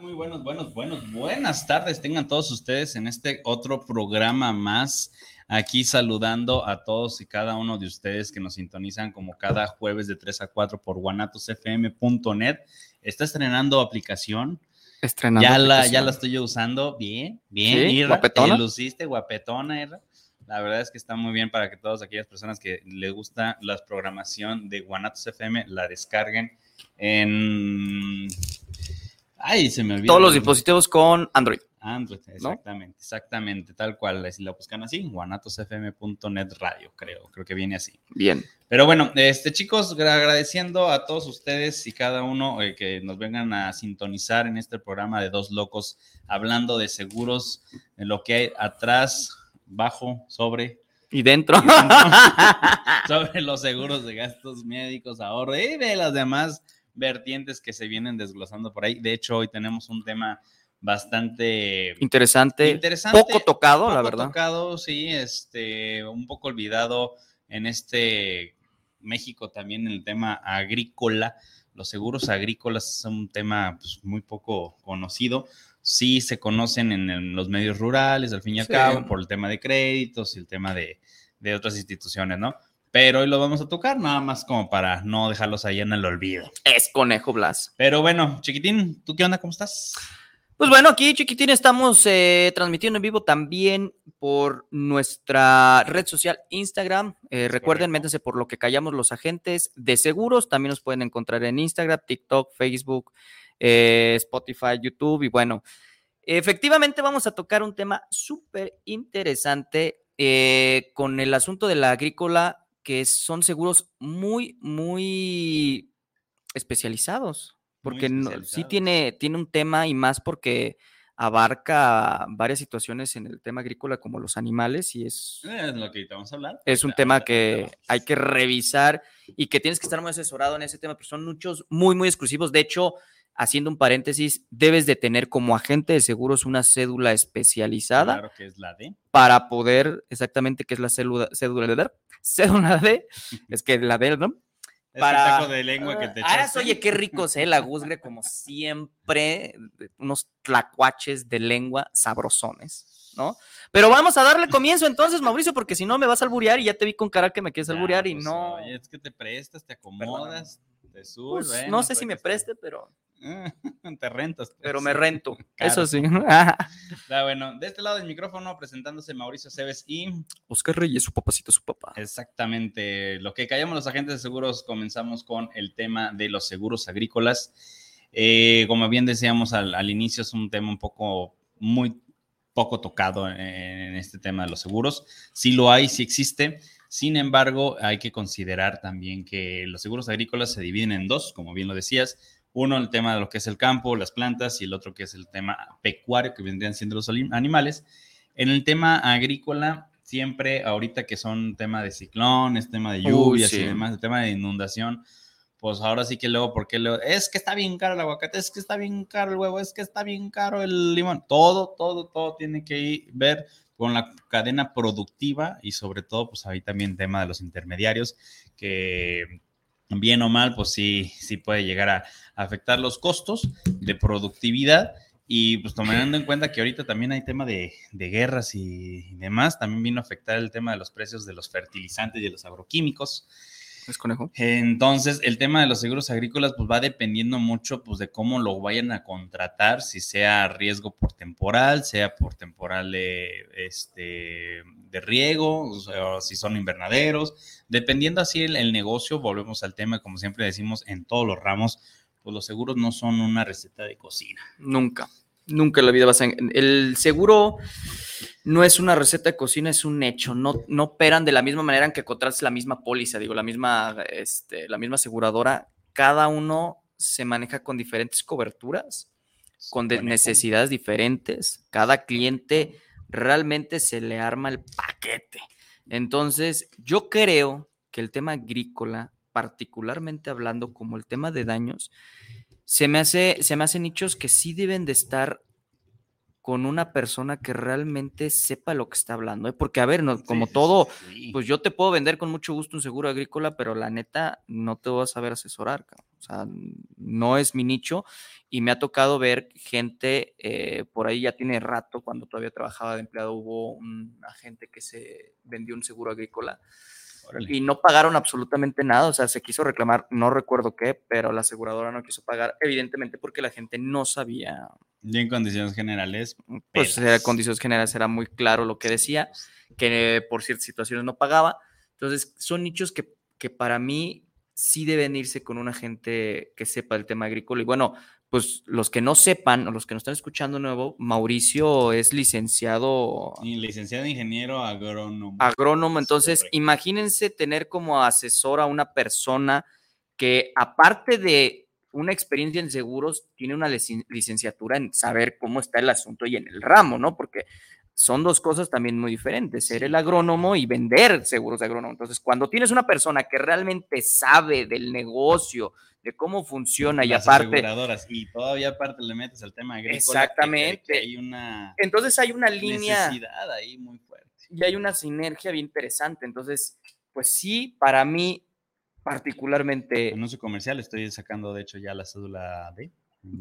Muy buenos, buenos, buenos, buenas tardes. Tengan todos ustedes en este otro programa más. Aquí saludando a todos y cada uno de ustedes que nos sintonizan como cada jueves de 3 a 4 por guanatosfm.net. Está estrenando aplicación. Estrenando Ya la, ya la estoy usando. Bien, bien. ¿Sí? Irra, ¿Guapetona? te luciste, guapetona, Irra. La verdad es que está muy bien para que todas aquellas personas que les gusta la programación de Guanatos FM la descarguen en... Ay, se me olvidó. Todos los dispositivos con Android. Android, exactamente, exactamente, tal cual. Si la buscan así, guanatosfm.net radio, creo, creo que viene así. Bien. Pero bueno, este chicos, gra- agradeciendo a todos ustedes y cada uno eh, que nos vengan a sintonizar en este programa de Dos Locos, hablando de seguros, de lo que hay atrás, bajo, sobre, Y dentro. y dentro, sobre los seguros de gastos médicos, ahorro y de las demás vertientes que se vienen desglosando por ahí. De hecho, hoy tenemos un tema bastante Interesante. interesante. Poco tocado, la verdad. tocado, sí, este, un poco olvidado en este México también en el tema agrícola. Los seguros agrícolas son un tema pues, muy poco conocido. Sí se conocen en, los medios rurales, al fin y al Sí. cabo, por el tema de créditos y el tema de, de otras instituciones, ¿no? Pero hoy lo vamos a tocar, nada más como para no dejarlos ahí en el olvido. Es Conejo Blas. Pero bueno, chiquitín, ¿tú qué onda? ¿Cómo estás? Pues bueno, aquí, chiquitín, estamos eh, transmitiendo en vivo también por nuestra red social Instagram. Eh, recuerden, métanse por lo que callamos los agentes de seguros. También nos pueden encontrar en Instagram, TikTok, Facebook, eh, Spotify, YouTube. Y bueno, efectivamente vamos a tocar un tema súper interesante eh, con el asunto de la agrícola, que son seguros muy, muy especializados. Porque no- sí tiene, tiene un tema y más porque abarca varias situaciones en el tema agrícola como los animales y es, Es lo que vamos a hablar. es un tema que hay que revisar y que tienes que estar muy asesorado en ese tema, pero son muchos muy, muy exclusivos. De hecho, haciendo un paréntesis, debes de tener como agente de seguros una cédula especializada Claro que es la D. para poder, exactamente, qué es la cédula, cédula, cédula D, es que la D, ¿no? Es Para- el taco de lengua que te Ah, oye, qué ricos, ¿eh? La guzgre, como siempre, de- unos tlacuaches de lengua sabrosones, ¿no? Pero vamos a darle comienzo entonces, Mauricio, porque si no me vas a alburear y ya te vi con cara que me quieres alburear y pues, no. Oye, es que te prestas, te acomodas, te subes. pues, bueno, no sé si me preste, pero, te rentas. pues. pero me rento. Claro. Eso sí. Está bueno. De este lado del micrófono, presentándose Mauricio Cebes y Oscar Reyes, su papacito, su papá. exactamente lo que callamos los agentes de seguros, comenzamos con el tema de los seguros agrícolas. Eh, como bien decíamos al, al inicio, es un tema un poco muy poco tocado en, en este tema de los seguros. Sí lo hay, sí existe. Sin embargo, hay que considerar también que los seguros agrícolas se dividen en dos, como bien lo decías. Uno, el tema de lo que es el campo, las plantas, y el otro que es el tema pecuario, que vendrían siendo los animales. En el tema agrícola, siempre ahorita que son tema de ciclones, tema de lluvias sí. y demás, el tema de inundación, pues ahora sí que luego, porque luego, es que está bien caro el aguacate, es que está bien caro el huevo, es que está bien caro el limón, todo, todo, todo tiene que ver con la cadena productiva y sobre todo, pues ahí también tema de los intermediarios, que bien o mal, pues sí, sí puede llegar a afectar los costos de productividad y pues tomando en cuenta que ahorita también hay tema de, de guerras y demás, también vino a afectar el tema de los precios de los fertilizantes y de los agroquímicos. ¿Es conejo? Entonces, el tema de los seguros agrícolas pues va dependiendo mucho pues de cómo lo vayan a contratar, si sea riesgo por temporal, sea por temporal de, este, de riego, o, sea, o si son invernaderos, dependiendo así el, el negocio, volvemos al tema, como siempre decimos, en todos los ramos, pues los seguros no son una receta de cocina. Nunca. Nunca en la vida vas a... El seguro no es una receta de cocina, es un hecho. No, no operan de la misma manera en que contratas la misma póliza, digo, la misma, este, la misma aseguradora. Cada uno se maneja con diferentes coberturas, con necesidades diferentes. Cada cliente realmente se le arma el paquete. Entonces, yo creo que el tema agrícola, particularmente hablando como el tema de daños, se me hace, se me hacen nichos que sí deben de estar con una persona que realmente sepa lo que está hablando, ¿eh? porque a ver, no, como Sí, todo, sí. pues yo te puedo vender con mucho gusto un seguro agrícola, pero la neta no te voy a saber asesorar, cabrón. o sea, no es mi nicho y me ha tocado ver gente, eh, por ahí ya tiene rato, cuando todavía trabajaba de empleado, hubo un agente que se vendió un seguro agrícola Órale. y no pagaron absolutamente nada, o sea, se quiso reclamar, no recuerdo qué, pero la aseguradora no quiso pagar, evidentemente porque la gente no sabía, Y en condiciones generales, pues Pelas. en condiciones generales era muy claro lo que decía, que por ciertas situaciones no pagaba. Entonces, son nichos que, que para mí sí deben irse con una gente que sepa el tema agrícola. Y bueno, pues los que no sepan, o los que nos están escuchando nuevo, Mauricio es licenciado y licenciado ingeniero agrónomo. agrónomo. Entonces, correcto. imagínense tener como asesor a una persona que, aparte de una experiencia en seguros, tiene una licen- licenciatura en saber cómo está el asunto y en el ramo, ¿no? Porque son dos cosas también muy diferentes, ser el agrónomo y vender seguros de agrónomo. Entonces, cuando tienes una persona que realmente sabe del negocio, de cómo funciona y aparte, aseguradoras, y todavía aparte le metes al tema agrícola. Exactamente. Que, hay una entonces hay una línea necesidad ahí muy fuerte. y hay una sinergia bien interesante. Entonces, pues sí, para mí particularmente Anuncio comercial, estoy sacando de hecho ya la cédula de.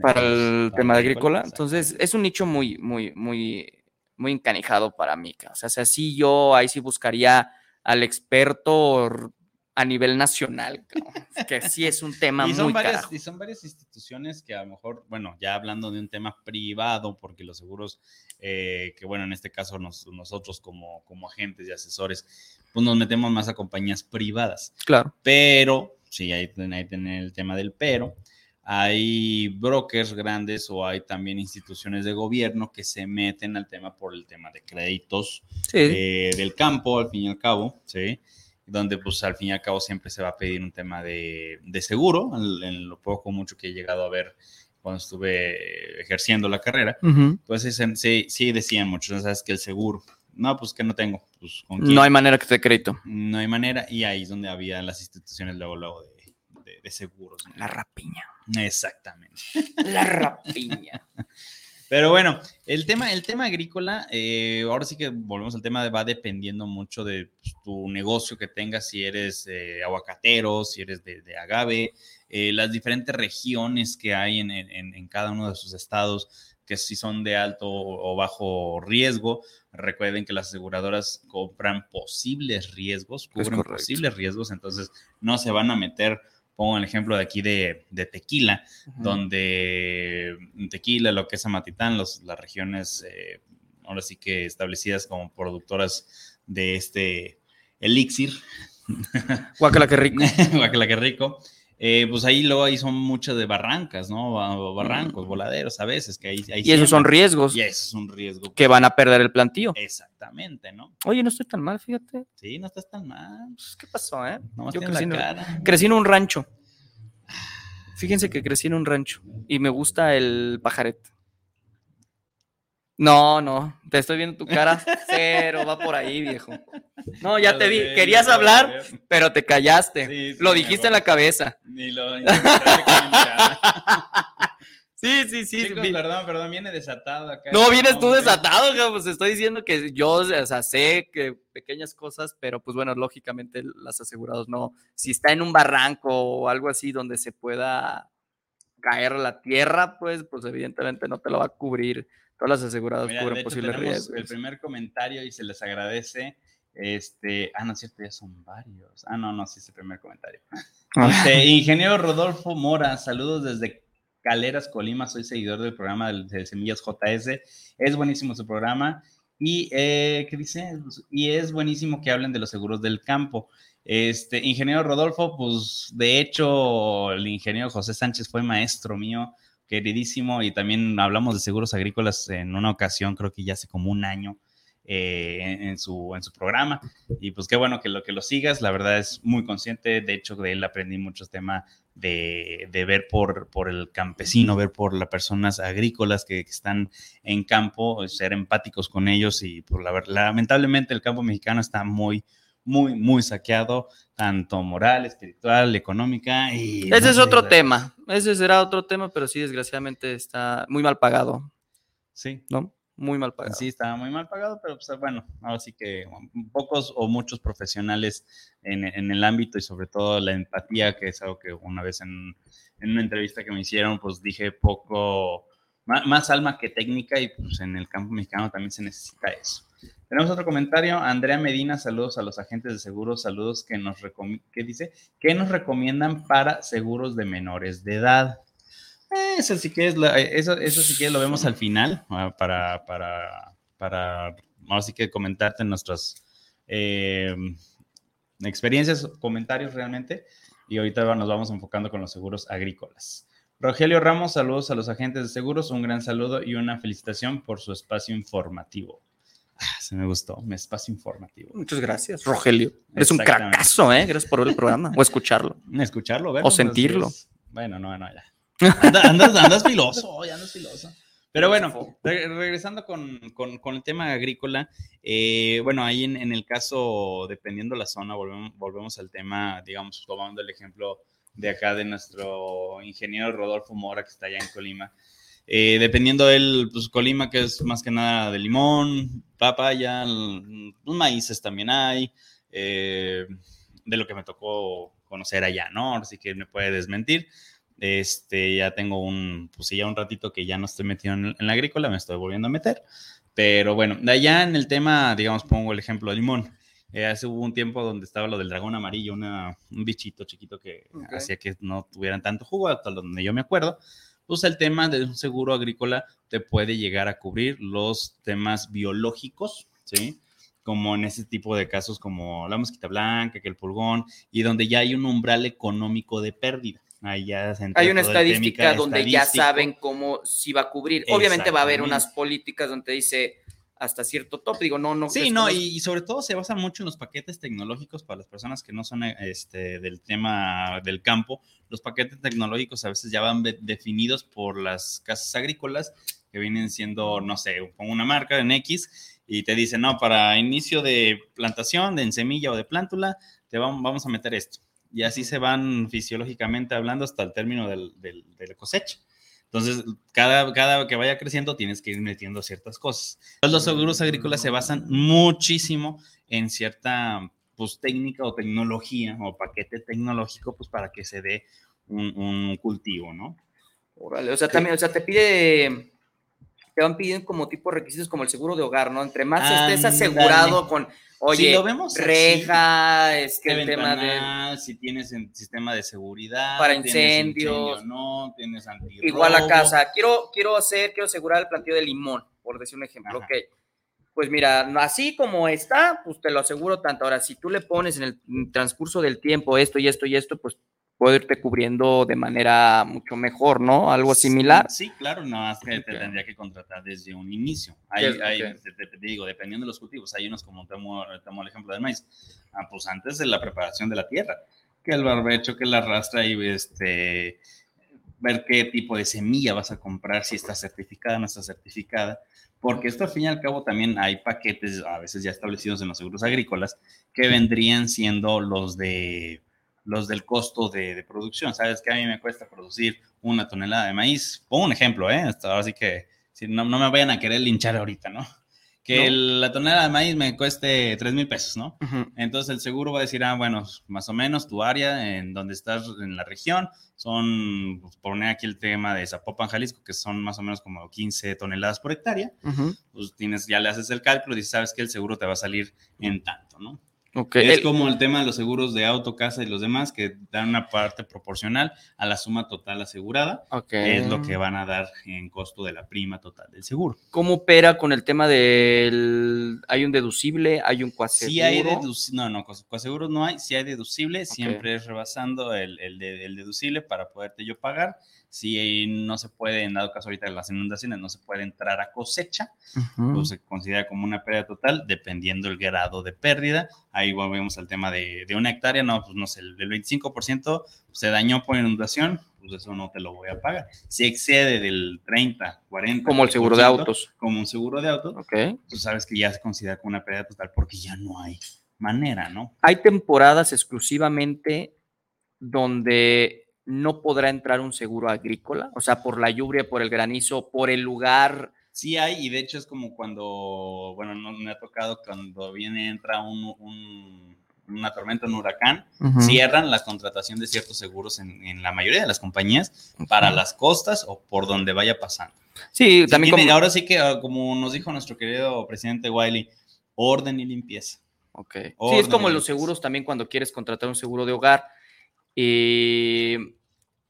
para el tema de agrícola. Entonces, es un nicho muy, muy, muy, muy encanijado para mí. O sea, si así yo ahí sí buscaría al experto a nivel nacional, que sí es un tema y son, muy varias, carajo. y son varias instituciones que a lo mejor, bueno, ya hablando de un tema privado, porque los seguros, eh, que bueno, en este caso nos- nosotros como, como agentes y asesores, pues nos metemos más a compañías privadas. Claro. Pero, sí, ahí, ahí tiene el tema del pero. Hay brokers grandes o hay también instituciones de gobierno que se meten al tema por el tema de créditos Sí. eh, del campo, al fin y al cabo, ¿sí? Donde pues al fin y al cabo siempre se va a pedir un tema de, de seguro, en, en lo poco mucho que he llegado a ver cuando estuve ejerciendo la carrera, Ujú. pues sí, sí, sí decían muchos, ¿sabes? Que el seguro, no, pues que no tengo, pues con? No hay manera que te crédito. No hay manera, y ahí es donde había las instituciones luego, luego de, de- de seguros. ¿no? La rapiña. Exactamente. La rapiña. Pero bueno, el tema, el tema agrícola, eh, ahora sí que volvemos al tema de va dependiendo mucho de pues, tu negocio que tengas, si eres eh, aguacatero, si eres de, de agave, eh, las diferentes regiones que hay en, en- en cada uno de sus estados, que si son de alto o bajo riesgo. Recuerden que las aseguradoras compran posibles riesgos, cubren posibles riesgos, entonces no se van a meter. Pongo el ejemplo de aquí de, de tequila, donde en Tequila, lo que es Amatitán, los, las regiones eh, ahora sí que establecidas como productoras de este elixir, Guácala, qué rico. guacala que rico, eh, pues ahí luego ahí son muchas de barrancas, ¿no? Ba- Barrancos, voladeros a veces, que ahí, ahí. Y esos son riesgos Y eso es un riesgo. que van a perder el plantío. Exactamente, ¿no? Oye, no estoy tan mal, fíjate. Sí, no estás tan mal. Pues, ¿Qué pasó, eh? No Yo crecí la en, cara. crecí en un rancho. Fíjense que crecí en un rancho y me gusta el pajarete. No, no, te estoy viendo tu cara cero, va por ahí, viejo. No, ya te vi, querías hablar, pero te callaste. Sí, sí, Lo dijiste en la cabeza. Ni lo. Sí, sí, sí. Chicos, vi- perdón, perdón, viene desatado acá. No, vienes tú desatado, pues estoy diciendo que yo, o sea, sé que pequeñas cosas, pero pues bueno, lógicamente las asegurados no. Si está en un barranco o algo así donde se pueda caer la tierra, pues, pues evidentemente no te lo va a cubrir. Todas las aseguradas Mira, cubren posibles riesgos. el primer comentario y se les agradece. Este, ah, no es cierto, ya son varios. Ah, no, no, sí es el primer comentario. Este, ingeniero Rodolfo Mora, saludos desde Caleras, Colima. Soy seguidor del programa de, Semillas JS. Es buenísimo su programa. Y, eh, ¿qué dice? Y es buenísimo que hablen de los seguros del campo. Este, ingeniero Rodolfo, pues de hecho, el ingeniero José Sánchez fue maestro mío, queridísimo, y también hablamos de seguros agrícolas en una ocasión, creo que ya hace como un año. eh, en, su, en su programa. Y pues qué bueno que lo que lo sigas, la verdad es muy consciente, de hecho de él aprendí muchos temas de, de ver por, por el campesino, ver por las personas agrícolas que, están en campo, ser empáticos con ellos y por la, ver- lamentablemente el campo mexicano está muy, muy, muy saqueado, tanto moral, espiritual, económica y... Ese es otro tema. Ese será otro tema, pero sí, desgraciadamente está muy mal pagado, Sí, ¿no? Muy mal pagado. Sí, estaba muy mal pagado, pero pues bueno, ahora sí que um, pocos o muchos profesionales en, en el ámbito y sobre todo la empatía, que es algo que una vez en, en una entrevista que me hicieron, pues dije poco, ma- más, alma que técnica y pues en el campo mexicano también se necesita eso. Tenemos otro comentario, Andrea Medina, saludos a los agentes de seguros, saludos que nos ¿qué dice? ¿Qué nos recomiendan para seguros de menores de edad? Eh, Eso sí que es, la- eso, eso sí que lo vemos al final ah, para, para, para, ahora que comentarte nuestras eh, experiencias, comentarios realmente, y ahorita nos vamos enfocando con los seguros agrícolas. Rogelio Ramos, saludos a los agentes de seguros, un gran saludo y una felicitación por su espacio informativo. Se me gustó, mi espacio informativo. Muchas gracias, Rogelio. Eres un cracazo, ¿eh? Gracias por ver el programa o escucharlo. Escucharlo, verlo, O sentirlo. así es. Bueno, no, no, ya. Anda- andas, andas filoso, hoy andas filoso. Pero bueno, re- regresando con, con- con el tema agrícola, eh, bueno, ahí en, en el caso, dependiendo la zona, volvemos, volvemos al tema, digamos, tomando el ejemplo de acá de nuestro ingeniero Rodolfo Mora, que está allá en Colima. Eh, dependiendo él, pues Colima, que es más que nada de limón, papaya, l- pues, maíces también hay, eh, de lo que me tocó conocer allá, ¿no? Así que me puede desmentir. Este, ya tengo un, pues ya un ratito que ya no estoy metido en, en la agrícola, me estoy volviendo a meter. Pero bueno, de allá en el tema, digamos, pongo el ejemplo de limón. Eh, hace hubo un tiempo donde estaba lo del dragón amarillo, una, un bichito chiquito que Ok. hacía que no tuvieran tanto jugo, hasta donde yo me acuerdo. Pues el tema de un seguro agrícola te puede llegar a cubrir los temas biológicos, ¿sí? Como en ese tipo de casos como la mosquita blanca, que el pulgón, y donde ya hay un umbral económico de pérdida. Ahí ya se Hay una estadística donde ya saber cómo si va a cubrir. Obviamente va a haber unas políticas donde dice hasta cierto top. Digo, no, no. Sí, no, y, sobre todo se basa mucho en los paquetes tecnológicos para las personas que no son este, del tema del campo. Los paquetes tecnológicos a veces ya van de- definidos por las casas agrícolas que vienen siendo, no sé, pongo una marca en X y te dicen, no, para inicio de plantación, de en semilla o de plántula, te vamos, vamos a meter esto. Y así se van fisiológicamente hablando hasta el término del, del- de la cosecha. Entonces, cada, cada que vaya creciendo tienes que ir metiendo ciertas cosas. Los seguros agrícolas se basan muchísimo en cierta pues, técnica o tecnología o paquete tecnológico pues, para que se dé un, un cultivo, ¿no? Órale, o sea, también, o sea, te pide, te van pidiendo como tipo requisitos como el seguro de hogar, ¿no? Entre más estés Ándale. asegurado con, oye, Si lo vemos así, reja, es que ¿Qué el tema de... si tienes en sistema de seguridad, Para incendios. incendio, no, tienes antirrobo. Igual la casa, quiero, quiero hacer, quiero asegurar el planteo de limón, por decir un ejemplo, Ajá. ok. Pues mira, así como está, pues te lo aseguro tanto. Ahora, si tú le pones en el transcurso del tiempo esto y esto y esto, pues puede irte cubriendo de manera mucho mejor, ¿no? Algo similar. Sí, claro, nada más que te tendría que contratar desde un inicio. Hay, Ok. hay- te, te- te digo, dependiendo de los cultivos, hay unos como tomo, tomo el ejemplo del maíz, ah, pues antes de la preparación de la tierra, que el barbecho, que la rastra y este, ver qué tipo de semilla vas a comprar, si está certificada o no está certificada, porque esto al fin y al cabo también hay paquetes a veces ya establecidos en los seguros agrícolas que vendrían siendo los de los del costo de, de producción. Sabes que a mí me cuesta producir una tonelada de maíz. Pongo un ejemplo, ¿eh? Hasta ahora sí que si no, no me vayan a querer linchar ahorita, ¿no? Que No. el- la tonelada de maíz me cueste 3 mil pesos, ¿no? Entonces el seguro va a decir, ah, bueno, más o menos tu área en donde estás en la región son, pues, poner aquí el tema de Zapopan, Jalisco, que son más o menos como 15 toneladas por hectárea, Ujú. pues tienes, ya le haces el cálculo y sabes que el seguro te va a salir en tanto, ¿no? Ok. Es como el tema de los seguros de auto, casa y los demás, que dan una parte proporcional a la suma total asegurada, ok. es lo que van a dar en costo de la prima total del seguro. ¿Cómo opera con el tema del... Hay un deducible, hay un coaseguro? Si hay deducible, no, no, coaseguros no hay, si hay deducible, siempre es rebasando el, el el deducible para poderte yo pagar. Si no se puede, en dado caso ahorita de las inundaciones, no se puede entrar a cosecha, Ujú. pues se considera como una pérdida total, dependiendo el grado de pérdida. Ahí volvemos al tema de, de una hectárea, no, pues no sé, el 25% se dañó por inundación, pues eso no te lo voy a pagar. Si excede del 30, 40, Como el seguro de 40%, autos. Como un seguro de auto, Ok. tú sabes que ya se considera como una pérdida total porque ya no hay manera, ¿no? Hay temporadas exclusivamente donde no podrá entrar un seguro agrícola, o sea, por la lluvia, por el granizo, por el lugar. Sí hay, y de hecho es como cuando, bueno, no me ha tocado cuando viene, entra un, un- una tormenta, un huracán, cierran la contratación de ciertos seguros en, en la mayoría de las compañías para las costas o por donde vaya pasando. Sí, Sí, también tiene- como... Ahora sí que, ah, como nos dijo nuestro querido presidente Wiley, orden y limpieza. Ok. Sí, es como los seguros también cuando quieres contratar un seguro de hogar y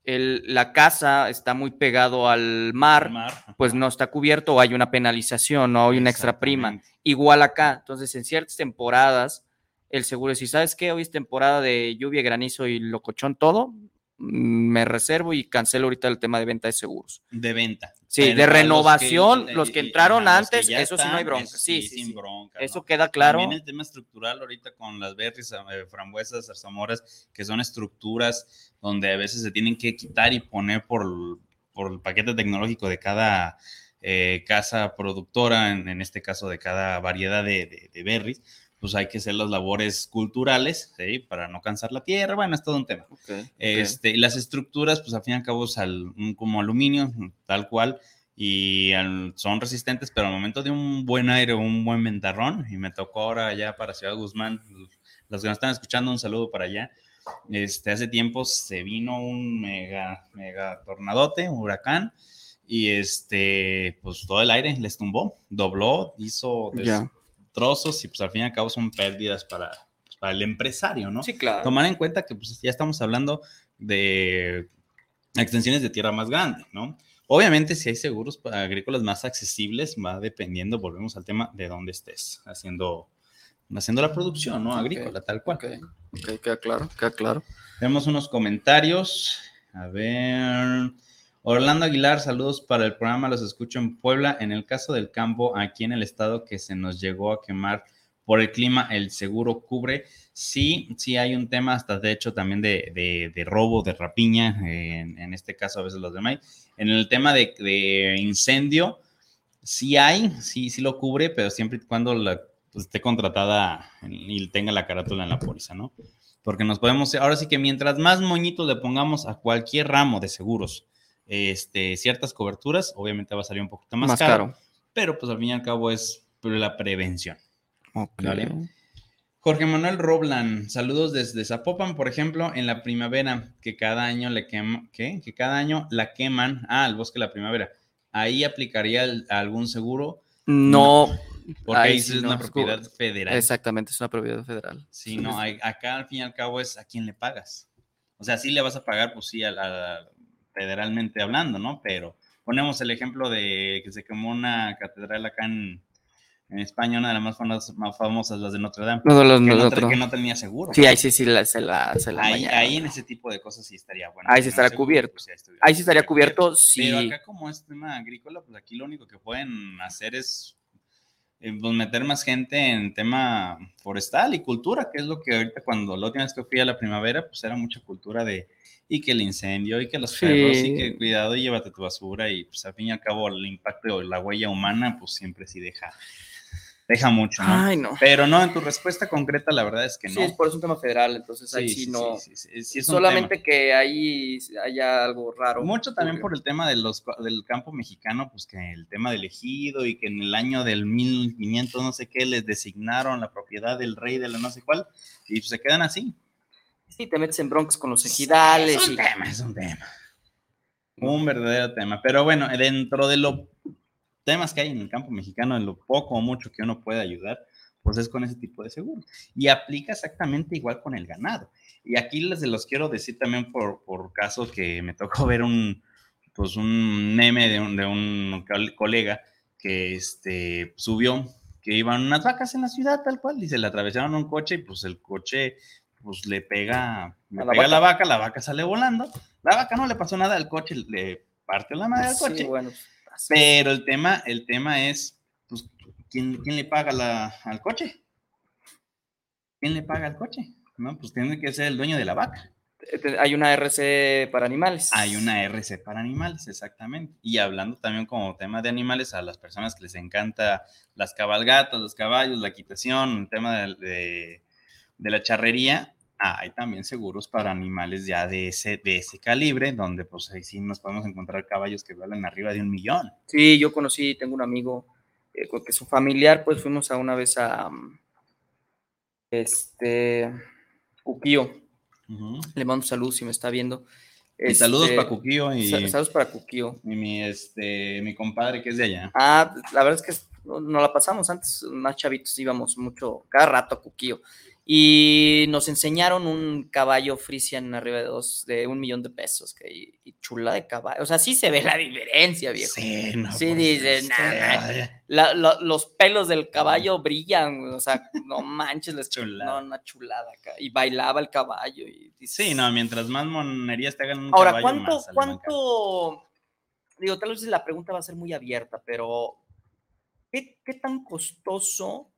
el- la casa está muy pegado al mar, Mar, pues no está cubierto o hay una penalización o hay una extra prima. Igual acá. Entonces, en ciertas temporadas, el seguro, si sabes que hoy es temporada de lluvia, granizo y locochón todo, mm, me reservo y cancelo ahorita el tema de venta de seguros. De venta. Sí, Pero de los renovación, que- los que entraron los antes, eso sí no hay bronca. Sí, sí, sin sí. bronca. Eso ¿no? queda claro. También el tema estructural ahorita con las berries, eh, frambuesas, zarzamoras, que son estructuras donde a veces se tienen que quitar y poner por, el- por el paquete tecnológico de cada eh, casa productora, en, en este caso de cada variedad de, de, de berries, pues hay que hacer las labores culturales, ¿sí? Para no cansar la tierra, bueno, es todo un tema. Este, y las estructuras, pues al fin y al cabo es al- un- como aluminio, tal cual, y al- son resistentes, pero al momento de un buen aire un buen ventarrón, y me tocó ahora ya para Ciudad Guzmán, los que nos están escuchando, un saludo para allá. Este, hace tiempo se vino un mega, mega tornadote, un huracán, y este, pues todo el aire les tumbó, dobló, hizo Ya. Destrozos, y pues al fin y al cabo son pérdidas para, pues, para el empresario, ¿no? Sí, claro. tomar en cuenta que pues, ya estamos hablando de extensiones de tierra más grandes, ¿no? Obviamente, si hay seguros agrícolas más accesibles, va dependiendo, volvemos al tema de dónde estés haciendo, haciendo la producción, ¿no? Agrícola, tal cual. Ok, ok, queda claro, queda claro. Tenemos unos comentarios. A ver. Orlando Aguilar, saludos para el programa. Los escucho en Puebla. En el caso del campo, aquí en el estado que se nos llegó a quemar por el clima, el seguro cubre. Sí, sí hay un tema, hasta de hecho también de, de- robo, de rapiña, en, este caso a veces los de maíz. En el tema de, incendio, sí hay, sí, sí lo cubre, pero siempre y cuando pues, esté contratada y tenga la carátula en la póliza, ¿no? Porque nos podemos, ahora sí que mientras más moñitos le pongamos a cualquier ramo de seguros, este, ciertas coberturas, obviamente va a salir un poquito más, Más, caro, caro. pero pues al fin y al cabo es la prevención. Ok. Vale. Jorge Manuel Roblan, saludos desde Zapopan, por ejemplo, en la primavera, que cada año le queman, ¿qué? Que cada año la queman, ah, el bosque de la primavera. Ahí aplicaría el- algún seguro, No, porque Ahí sí es no, una propiedad federal. exactamente, es una propiedad federal. Sí, no, hay- acá al fin y al cabo es a quién le pagas. O sea, sí le vas a pagar, pues sí, a la- federalmente hablando, ¿no? Pero ponemos el ejemplo de que se quemó una catedral acá en, en España, una de las más famosas, más famosas, las de Notre Dame, No, de los- que, no, no, otro. que no tenía seguro. Sí, ahí sí, sí la- se la, se la ahí, ahí en ese tipo de cosas sí estaría bueno. Ahí sí estaría seguro, cubierto. pues, sí, estuviera- Ahí sí estaría cubierto si... Pero acá como es tema agrícola, pues aquí lo único que pueden hacer es pues, meter más gente en tema forestal y cultura, que es lo que ahorita cuando la última vez que fui a la primavera, pues era mucha cultura de y que el incendio y que los Sí. perros y que cuidado y llévate tu basura y pues al fin y al cabo el impacto o la huella humana pues siempre sí deja deja mucho, ¿no? Ay, no. Pero no, en tu respuesta concreta la verdad es que no. Sí, es por eso un tema federal, entonces ahí sí, sí, no... sí, sí, sí, sí es solamente que ahí haya algo raro. mucho también por el tema de los, del campo mexicano, pues que el tema del ejido y que en el año del 1500 no sé qué les designaron la propiedad del rey de la no sé cuál y pues, se quedan así. Sí, te metes en broncas con los ejidales. Es un y- tema, es un tema. Un verdadero tema. Pero bueno, dentro de los temas que hay en el campo mexicano, en lo poco o mucho que uno puede ayudar, pues es con ese tipo de seguro. Y aplica exactamente igual con el ganado. Y aquí les se los quiero decir también por, por caso que me tocó ver un, pues un meme de un, de un col- colega que este, subió que iban unas vacas en la ciudad tal cual y se le atravesaron un coche y pues el coche pues le pega, le A la pega a la vaca. vaca, la vaca sale volando. La vaca no le pasó nada al coche, le partió la madre al Sí, coche. bueno, Pero el tema, el tema es, pues, ¿quién, quién le paga la- al coche? ¿Quién le paga al coche? No, pues tiene que ser el dueño de la vaca. Te- Hay una RC para animales. Hay una RC para animales, exactamente. Y hablando también como tema de animales, a las personas que les encanta las cabalgatas, los caballos, la equitación, el tema de, de- de la charrería, ah, hay también seguros para animales ya de ese, de ese calibre, donde pues ahí sí nos podemos encontrar caballos que valen arriba de un millón. Sí, yo conocí, tengo un amigo eh, que su familiar, pues fuimos a una vez a um, este Cuquío. Le mando saludos si me está viendo. Y saludos Este, para Cuquío y, sa- Saludos para Cuquío. y mi, este, mi compadre que es de allá. Ah, la verdad es que no- nos la pasamos antes, más chavitos íbamos mucho, cada rato a Cuquío. Y nos enseñaron un caballo frisian arriba de dos, de un millón de pesos, que, y, y chula de caballo. O sea, sí se ve la diferencia, viejo. Sí, no, Sí, pues, dices, La- la- los pelos del caballo brillan, o sea, no manches, les Chulada. No, una chulada acá. Y bailaba el caballo. Y dices- Sí, no, mientras más monerías te hagan un Ahora, caballo, ¿cuánto, más cuánto? Digo, tal vez la pregunta va a ser muy abierta, pero ¿qué, qué tan costoso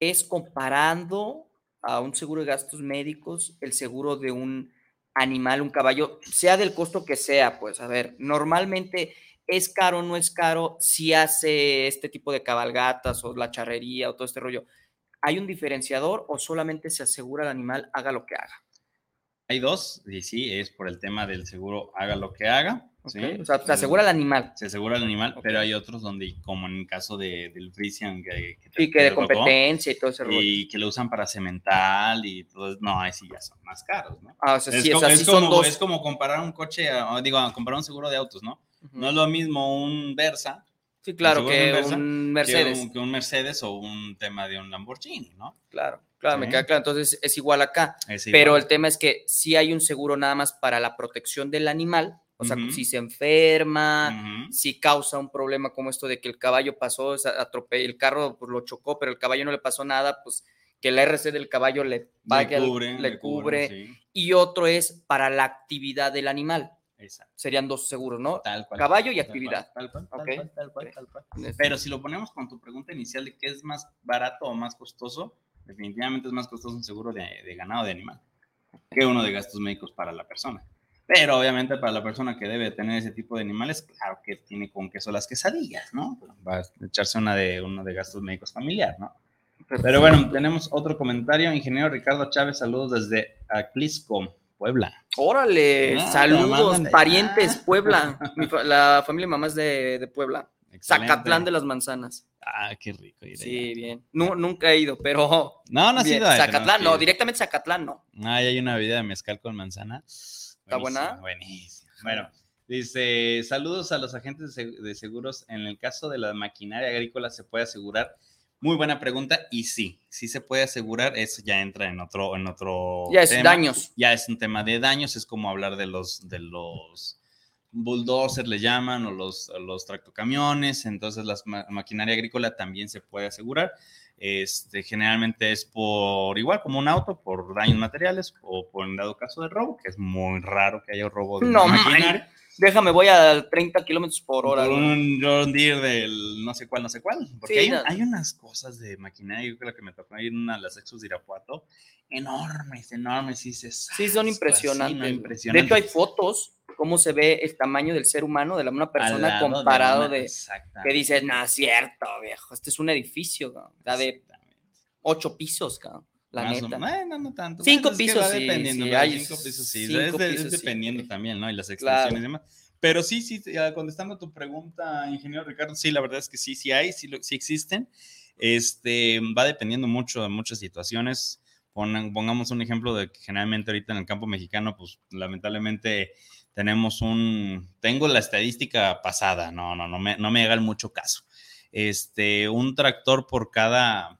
es comparando a un seguro de gastos médicos el seguro de un animal, un caballo, sea del costo que sea? Pues, a ver, normalmente es caro o no es caro si hace este tipo de cabalgatas o la charrería o todo este rollo. ¿Hay un diferenciador o solamente se asegura el animal haga lo que haga? Hay dos, y sí, es por el tema del seguro, haga lo que haga. O sea, se asegura el animal. Se asegura el animal, pero hay otros donde, como en el caso de, del Frisian, que, que Sí, que de tocó, competencia y todo ese rollo. y que lo usan para cemental y todo, eso, no, ahí sí ya son más caros, ¿no? Ah, o sea, es, sí, o como, es son como- dos. es como comparar un coche, a- digo, comparar un seguro de autos, ¿no? No es lo mismo un Versa sí, claro, que Versa un que Mercedes. un, que un Mercedes o un tema de un Lamborghini, ¿no? Claro, claro, me queda claro. Entonces es igual acá. Es Pero el tema es que sí hay un seguro nada más para la protección del animal. O sea, si se enferma, si causa un problema como esto de que el caballo pasó, atrope- el carro pues, lo chocó, pero el caballo no le pasó nada, pues que el RC del caballo le pague, le cubre, le cubre. sí, Y otro es para la actividad del animal. exacto. Serían dos seguros, ¿no? Tal cual. Caballo y Tal cual, actividad. Tal cual, tal cual, tal cual, tal cual. En ese- Pero si lo ponemos con tu pregunta inicial de qué es más barato o más costoso, definitivamente es más costoso un seguro de, de ganado de animal que uno de gastos médicos para la persona. Pero obviamente para la persona que debe tener ese tipo de animales, claro que tiene con queso las quesadillas, ¿no? Va a echarse una de, uno de gastos médicos familiar, ¿no? Pero bueno, tenemos otro comentario. Ingeniero Ricardo Chávez, saludos desde Aclisco, Puebla. Órale, Ah, saludos, parientes. Puebla. Mi la familia de mamá es de, de Puebla. Excelente. Zacatlán de las manzanas. Ah, qué rico. Sí, bien. Nu- nunca he ido, pero. No, no ha bien. sido. eh, Zacatlán, no, directamente Zacatlán, no. Ah, y hay una bebida de mezcal con manzana. ¿Está buena? Buenísima. Bueno, dice, saludos a los agentes de seg- de seguros. En el caso de la maquinaria agrícola, ¿se puede asegurar? Muy buena pregunta. Y sí, sí se puede asegurar. Eso ya entra en otro, en otro Ya es tema. daños. Ya es un tema de daños. Es como hablar de los, de los bulldozers, le llaman, o los, los tractocamiones. Entonces, la maquinaria agrícola también se puede asegurar. Este, generalmente es por igual como un auto, por daños materiales o por en dado caso de robo, que es muy raro que haya robo de No, man. maquinaria. Déjame, voy a 30 kilómetros por hora. Por un John Deere del no sé cuál, no sé cuál. Porque Sí, hay, no. hay unas cosas de maquinaria, yo creo que me tocó ir en una de las Exos de Irapuato, enormes, enormes. Y Sí, son "Asco", así, impresionantes. ¿no? Impresionantes. De hecho, hay fotos, cómo se ve el tamaño del ser humano, de la una persona comparado una- de. Que dices, no, es cierto, viejo. Este es un edificio, da de ocho pisos, cabrón, la Más o- neta. bueno, no tanto. Cinco Bueno, es que pisos, sí, dependiendo, sí, hay cinco pisos, sí. cinco es, de- es pisos, sí. dependiendo también, ¿no? Y las Claro. extensiones y demás. Pero sí, sí, ya contestando a tu pregunta, ingeniero Ricardo, sí, la verdad es que sí, sí hay, sí, sí existen. Este, va dependiendo mucho de muchas situaciones. Pongamos un ejemplo de que generalmente ahorita en el campo mexicano, pues lamentablemente tenemos un, tengo la estadística pasada, no, no, no me, no me hagan mucho caso. Este, un tractor por cada,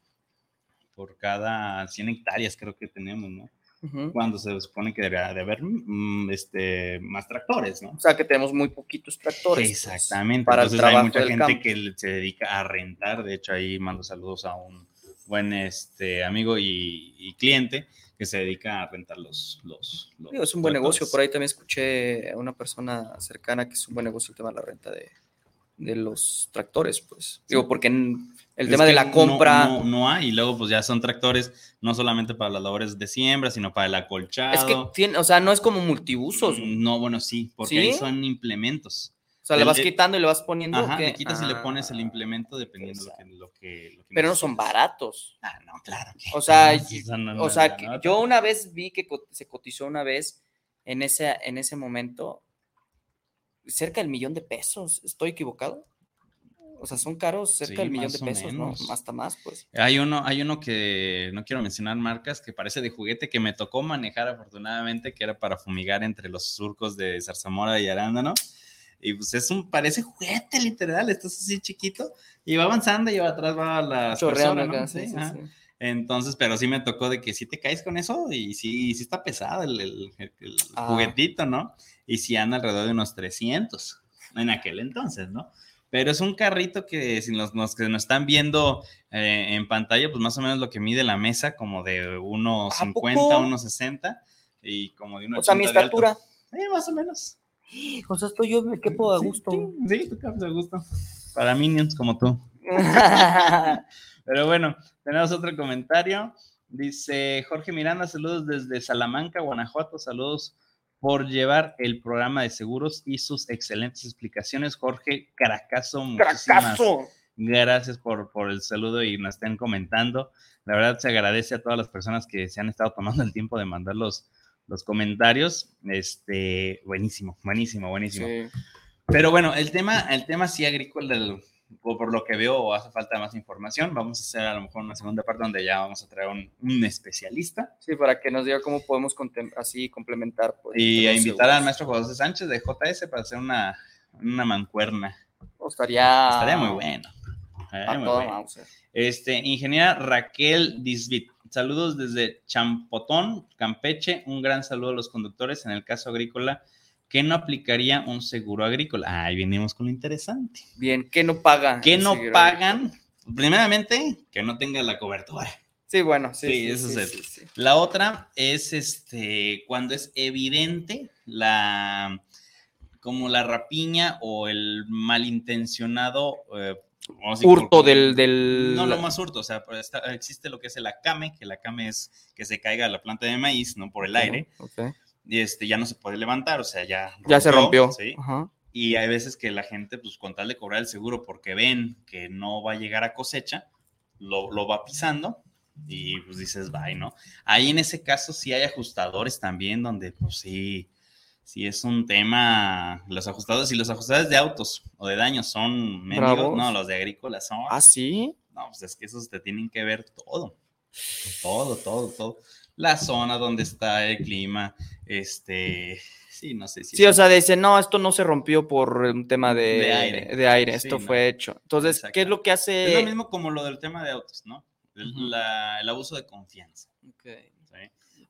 por cada 100 hectáreas creo que tenemos, ¿no? Cuando se supone que debería de haber mm, este, más tractores, ¿no? O sea, que tenemos muy poquitos tractores. pues, Exactamente. para el Entonces hay trabajo mucha gente campo. que se dedica a rentar. De hecho, ahí mando saludos a un buen este, amigo y, y cliente que se dedica a rentar los... los, los Digo, es un buen negocio. Por ahí también escuché a una persona cercana que es un buen negocio el tema de la renta de, de los tractores, pues. Digo, porque el Es tema de la compra. No, no hay, y luego pues ya son tractores no solamente para las labores de siembra, sino para el acolchado. es que tiene, o sea, no es como multiusos. No, bueno, sí, porque ahí ¿Sí? son implementos. O sea, le vas quitando y le vas poniendo. Ajá, le quitas y le pones el Ah, implemento dependiendo lo que, lo que, lo que Pero no son baratos. Ah, no, claro que. O sea, no, O sea, que yo una vez vi que se cotizó una vez en ese, en ese momento cerca del millón de pesos. ¿Estoy equivocado? O sea, son caros cerca Sí, del millón de pesos, ¿no? Hasta más, pues. Hay uno, hay uno que no quiero mencionar marcas, que parece de juguete, que me tocó manejar afortunadamente, que era para fumigar entre los surcos de zarzamora y arándano. Y pues es un, parece juguete literal, estás así chiquito, y va avanzando y va atrás va la Chorreando. Entonces, pero sí me tocó de que si te caes con eso y sí, sí está pesado el, el- el Ah. juguetito, ¿no? Y sí anda alrededor de unos 300 en aquel entonces, ¿no? Pero es un carrito que si los, los que nos están viendo eh, en pantalla, pues más o menos lo que mide la mesa, como de 1,50, poco? 1,60 y como de 1,80 O sea, mi estatura. Eh, más o menos. O sea, estoy yo, me quepo a Sí, gusto. Sí, sí, tú cabes a gusto. Para minions como tú. Pero bueno, tenemos otro comentario. Dice Jorge Miranda, saludos desde Salamanca, Guanajuato. Saludos por llevar el programa de seguros y sus excelentes explicaciones. Jorge Caracazo, muchísimas ¡Cracazo! gracias por, por el saludo y nos estén comentando. La verdad se agradece a todas las personas que se han estado tomando el tiempo de mandar los, los comentarios. Este, buenísimo, buenísimo, buenísimo. Sí. Pero bueno, el tema, el tema sí agrícola, el- o por lo que veo, hace falta más información. Vamos a hacer a lo mejor una segunda parte donde ya vamos a traer un, un especialista Sí, para que nos diga cómo podemos así complementar. Pues, y a invitar al maestro José Sánchez de JS para hacer una, una mancuerna. O Estaría, Estaría muy bueno. Estaría muy todo bueno. Este, ingeniera Raquel Disbit. Saludos desde Champotón, Campeche. Un gran saludo a los conductores. En el caso agrícola, ¿qué no aplicaría un seguro agrícola? Ahí venimos con lo interesante. Bien, ¿qué no paga? ¿Qué no pagan? Primeramente, que no tenga la cobertura. Sí, bueno, sí. Sí, sí, eso sí, es el-. La otra es este cuando es evidente la como la rapiña o el malintencionado eh, decir, Hurto del, del... no lo más hurto, o sea, pues, está- existe lo que es el acame, que el acame es que se caiga la planta de maíz, no por el aire, Ok. y este ya no se puede levantar, o sea, ya Ya se rompió. ¿sí? Ajá. Y hay veces que la gente, pues con tal de cobrar el seguro porque ven que no va a llegar a cosecha, lo, lo va pisando y pues dices, bye, ¿no? Ahí en ese caso sí hay ajustadores también donde pues sí, sí es un tema, los ajustadores y los ajustadores de autos o de daños son mendigos, no, los de agrícolas son, Ah, sí. no, pues es que esos te tienen que ver todo, todo, todo, todo. La zona donde está el clima, este, sí, no sé si... Sí, o sea, dice, no, esto no se rompió por un tema de, De aire. de aire, Sí, esto no. fue hecho. Entonces, ¿qué es lo que hace? Es lo mismo como lo del tema de autos, ¿no? El, Ujú. la- el abuso de confianza. Ok.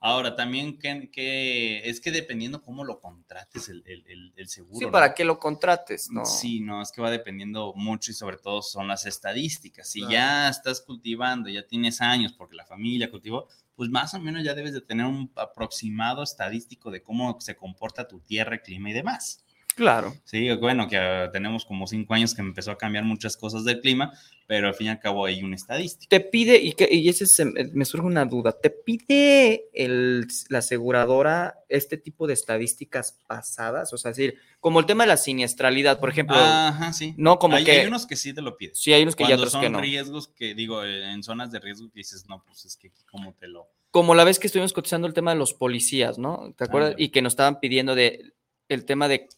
Ahora, también que, que- es que dependiendo cómo lo contrates el, el- seguro. Sí, ¿no? para que lo contrates, ¿no? Sí, no, es que va dependiendo mucho y sobre todo son las estadísticas. Si Claro. ya estás cultivando, ya tienes años porque la familia cultivó, pues más o menos ya debes de tener un aproximado estadístico de cómo se comporta tu tierra, clima y demás. Claro. Sí, bueno, que ah, tenemos como cinco años que empezó a cambiar muchas cosas del clima, pero al fin y al cabo hay una estadística. Te pide, y, que, y ese se- me surge una duda, ¿te pide el, la aseguradora este tipo de estadísticas pasadas? O sea, es decir, como el tema de la siniestralidad, por ejemplo, Ajá, sí. no como hay, que... hay unos que sí te lo piden. Sí, hay unos que ya Cuando otros son que no. riesgos que, digo, en zonas de riesgo que dices, no, pues es que aquí cómo te lo... Como la vez que estuvimos cotizando el tema de los policías, ¿no? ¿Te acuerdas? Y que nos estaban pidiendo de el tema de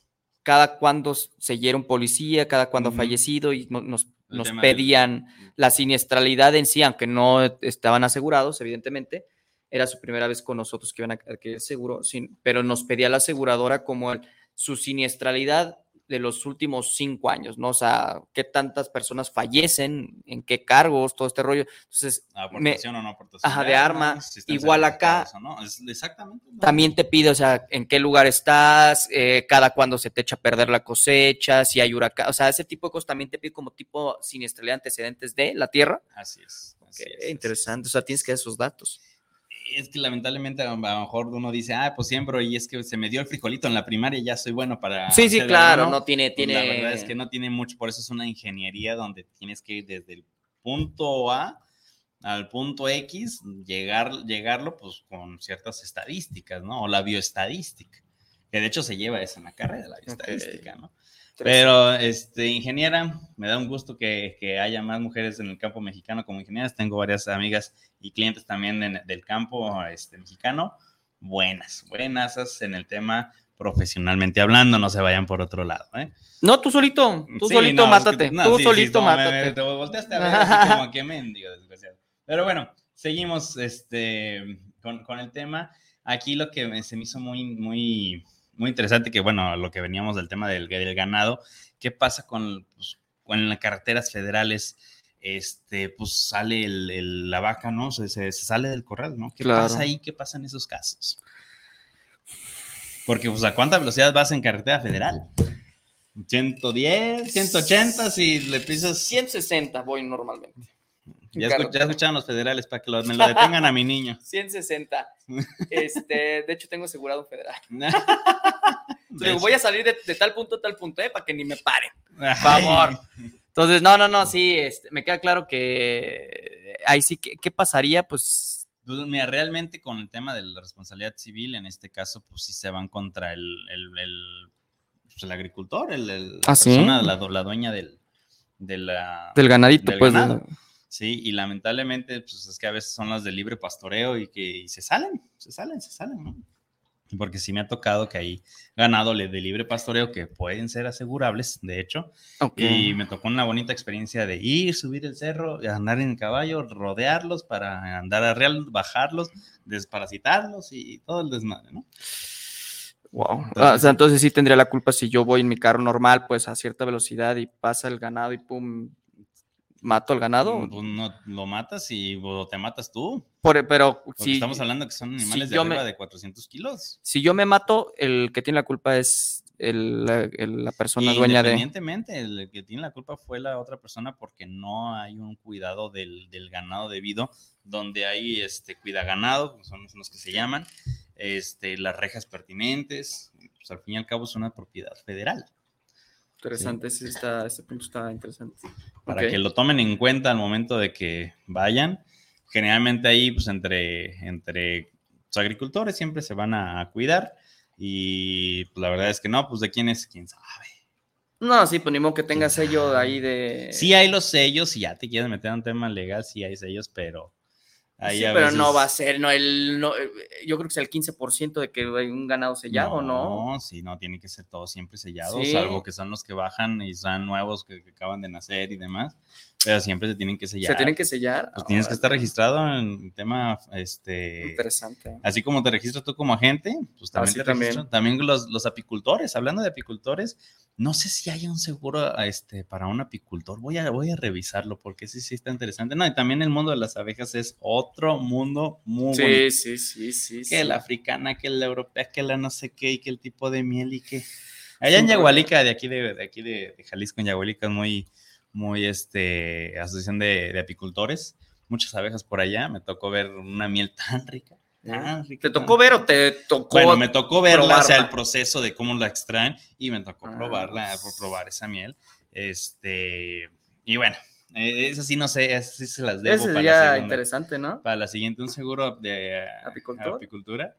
cada cuándo se hiera un policía, cada Ujú. fallecido, y no- nos, nos pedían la siniestralidad en sí, aunque no estaban asegurados, evidentemente. Era su primera vez con nosotros que iban a adquirir seguro, sin, pero nos pedía la aseguradora como el- su siniestralidad de los últimos cinco años, ¿no? O sea, qué tantas personas fallecen, en qué cargos, todo este rollo. Entonces, Aportación o no aportación. Ajá, de arma. Igual acá- no, es exactamente. también te pide, o sea, en qué lugar estás, eh, cada cuándo se te echa a perder la cosecha, si hay huracán, o sea, ese tipo de cosas también te pide como tipo siniestralidad antecedentes de la tierra. Así es. así Ok, es, así es. interesante, o sea, tienes que dar esos datos. Es que lamentablemente a lo mejor uno dice, ah, pues siempre, y es que se me dio el frijolito en la primaria y ya soy bueno para. Sí, sí, claro, no tiene, Pues tiene. La verdad es que no tiene mucho, por eso es una ingeniería donde tienes que ir desde el punto A al punto X, llegar, llegarlo pues con ciertas estadísticas, ¿no? O la bioestadística, que de hecho se lleva eso en la carrera, la bioestadística, ¿no? Pero, este, ingeniera, me da un gusto que, que, haya más mujeres en el campo mexicano como ingenieras. Tengo varias amigas y clientes también en, del campo este, mexicano. Buenas, buenas en el tema profesionalmente hablando, no se vayan por otro lado, ¿eh? No, tú solito, tú sí, solito no, mátate, no, tú sí, solito sí, mátate. Me, te volteaste a ver así como que mendigo, desgraciado. Pero bueno, seguimos este, con, con, el tema. Aquí lo que se me hizo muy, muy, muy interesante, que bueno, lo que veníamos del tema del, del ganado, ¿qué pasa con, pues, con las carreteras federales? Este, pues sale el, el, la vaca, ¿no? Se, se, se, sale del corral, ¿no? ¿Qué claro. pasa ahí? ¿Qué pasa en esos casos? Porque, pues, ¿a cuánta velocidad vas en carretera federal? 110, 180, si le pisas. 160 voy normalmente. Ya, escuch, ya, escucharon los federales para que lo, me lo detengan a mi niño. 160. Este, de hecho, tengo asegurado un federal. Entonces, voy a salir de, de, tal punto a tal punto, ¿eh? Para que ni me paren. Por favor. Entonces, no, no, no, sí, este, me queda claro que ahí sí, ¿qué, qué pasaría? Pues pues mira, realmente con el tema de la responsabilidad civil, en este caso, pues sí se van contra el, el, el, pues el agricultor, el, el ¿Ah, la persona, sí? la, la, dueña del, de la, del ganadito, del pues. ganado. Sí, y lamentablemente, pues es que a veces son las de libre pastoreo y que y se salen, se salen, se salen, ¿no? Porque sí me ha tocado que hay ganado de libre pastoreo que pueden ser asegurables, de hecho. Okay. Y me tocó una bonita experiencia de ir, subir el cerro, andar en el caballo, rodearlos para andar a real, bajarlos, desparasitarlos y todo el desmadre, ¿no? Wow. Entonces, ah, o sea, entonces sí tendría la culpa si yo voy en mi carro normal, pues a cierta velocidad y pasa el ganado y pum, mato al ganado. Pues no, lo matas y o te matas tú. Por, pero Porque si estamos hablando que son animales si de arriba me- de 400 kilos. si yo me mato, el que tiene la culpa es el- la, el- la persona Y dueña de. Independientemente, el que tiene la culpa fue la otra persona porque no hay un cuidado del, del ganado debido, donde hay este cuida ganado, son los que se llaman, este, las rejas pertinentes, pues al fin y al cabo es una propiedad federal. Interesante, ese, está, ese punto está interesante. Para Ok. que lo tomen en cuenta al momento de que vayan. Generalmente ahí, pues entre, entre los agricultores siempre se van a cuidar. Y pues, la verdad es que no, pues de quién es, quién sabe. No, sí, pues ni modo que tenga sello ahí de. Sí hay los sellos, si ya te quieres meter en un tema legal, sí hay sellos, pero ahí Sí, pero veces- no va a ser, no, el, no, eh, yo creo que es el 15% de que hay un ganado sellado, ¿no? No, sí, no, tiene que ser todo siempre sellado, Sí. salvo que son los que bajan y son nuevos que, que acaban de nacer y demás, pero siempre se tienen que sellar. Se tienen que sellar. Pues tienes que Ahora, estar registrado en tema, este, Interesante. así como te registras tú como agente, pues también Así te también. también los, los apicultores, hablando de apicultores, no sé si hay un seguro este, para un apicultor, voy a, voy a revisarlo porque sí, sí está interesante. No, y también el mundo de las abejas es otro mundo muy Sí, bonito. sí, sí, sí. Que la africana, que la europea, que la no sé qué, y que el tipo de miel y que... Allá en Yagualica, de aquí de, de aquí de, de Jalisco, en Yagualica es muy, muy, este, asociación de, de apicultores, muchas abejas por allá, me tocó ver una miel tan rica, tan rica. ¿Te tocó ver o te tocó? Bueno, me tocó verla, o sea, el proceso de cómo la extraen y me tocó Ah, probarla, probar esa miel. Este, y bueno, eh, sí no sé, esas sí se las debo Ese para la sería segunda. interesante, ¿no? Para la siguiente, un seguro de apicultura.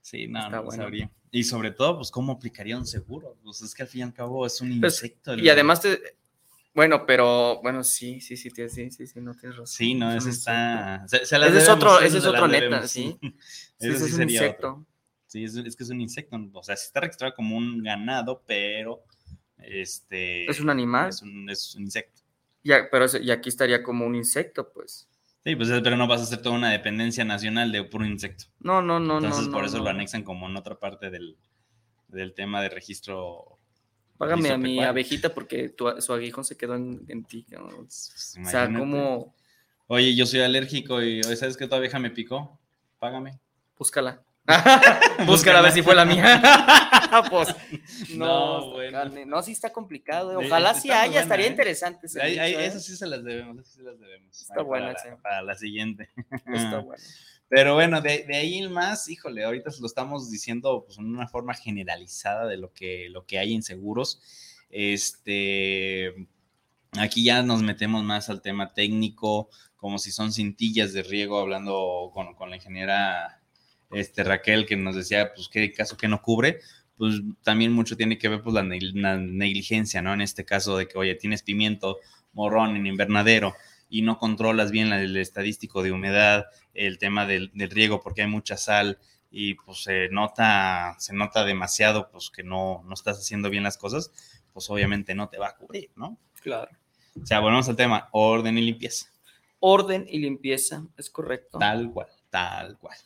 Sí, no, Está no bueno. sabría. Y sobre todo, pues, ¿cómo aplicaría un seguro? Pues es que al fin y al cabo es un Pues, insecto. Y además te... Bueno, pero... Bueno, sí, sí, sí, sí, sí, sí, no tienes razón. Sí, no, Es ese está. se- se las Ese es otro- ese es otro neta, sí. Sí, Ese sí es un otro. insecto. Sí, es, es que es un insecto. O sea, sí está registrado como un ganado, pero. Este. Es un animal. Es un, es un insecto. Ya, pero y aquí estaría como un insecto, pues. Sí, pues pero no vas a hacer toda una dependencia nacional de puro insecto. No, no, no, Entonces, no. por eso no. lo anexan como en otra parte del, del tema de registro. Págame registro a mi pecuario. abejita porque tu- su aguijón se quedó en, en ti. Pues, O sea, como... Oye, yo soy alérgico y ¿sabes que tu abeja me picó? Págame. Búscala. Búscala a ver si fue la mía. pues, no, No, bueno. carne. no, sí está complicado. eh. Ojalá sí haya, buena, estaría ¿eh? interesante. ese dicho, ¿eh? eso sí se las debemos, eso sí las debemos. Está Ahí buena para, la, para la siguiente. Está bueno. Pero bueno, de, de ahí en más, híjole, ahorita se lo estamos diciendo pues, en una forma generalizada de lo que, lo que hay en seguros. Este, aquí ya nos metemos más al tema técnico, como si son cintillas de riego, hablando con, con la ingeniera este, Raquel, que nos decía, pues, qué caso que no cubre. Pues también mucho tiene que ver pues, la, neg- la negligencia, ¿no? En este caso de que, oye, tienes pimiento, morrón en invernadero y no controlas bien la- el estadístico de humedad, el tema del, del riego porque hay mucha sal y pues se nota, se nota demasiado pues que no, no estás haciendo bien las cosas, pues obviamente no te va a cubrir, ¿no? Claro. O sea, volvemos al tema, orden y limpieza, Orden y limpieza, es correcto. tal cual, tal cual.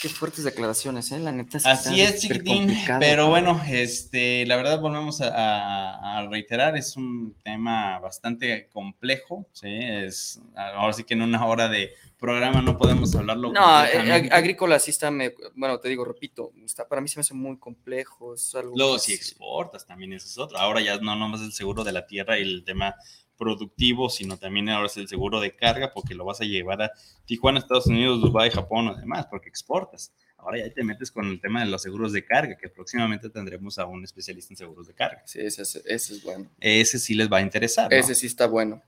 Qué fuertes declaraciones, ¿eh? La neta. sí Así es, chiquitín, pero bueno, este, la verdad volvemos a, reiterar, es un tema bastante complejo, ¿sí? Es, ahora sí que en una hora de programa no podemos hablarlo No, eh, agrícola sí está, me- bueno, te digo, repito, está, para mí se me hace muy complejo. Es algo Luego, si exportas, también eso es otro. Ahora ya no nomás el seguro de la tierra y el tema productivo, sino también ahora es el seguro de carga, porque lo vas a llevar a Tijuana, Estados Unidos, Dubái, Japón o demás, porque exportas. Ahora ya te metes con el tema de los seguros de carga, que próximamente tendremos a un especialista en seguros de carga. Sí, ese, es- ese es bueno. Ese sí les va a interesar. ¿no? Ese sí está bueno.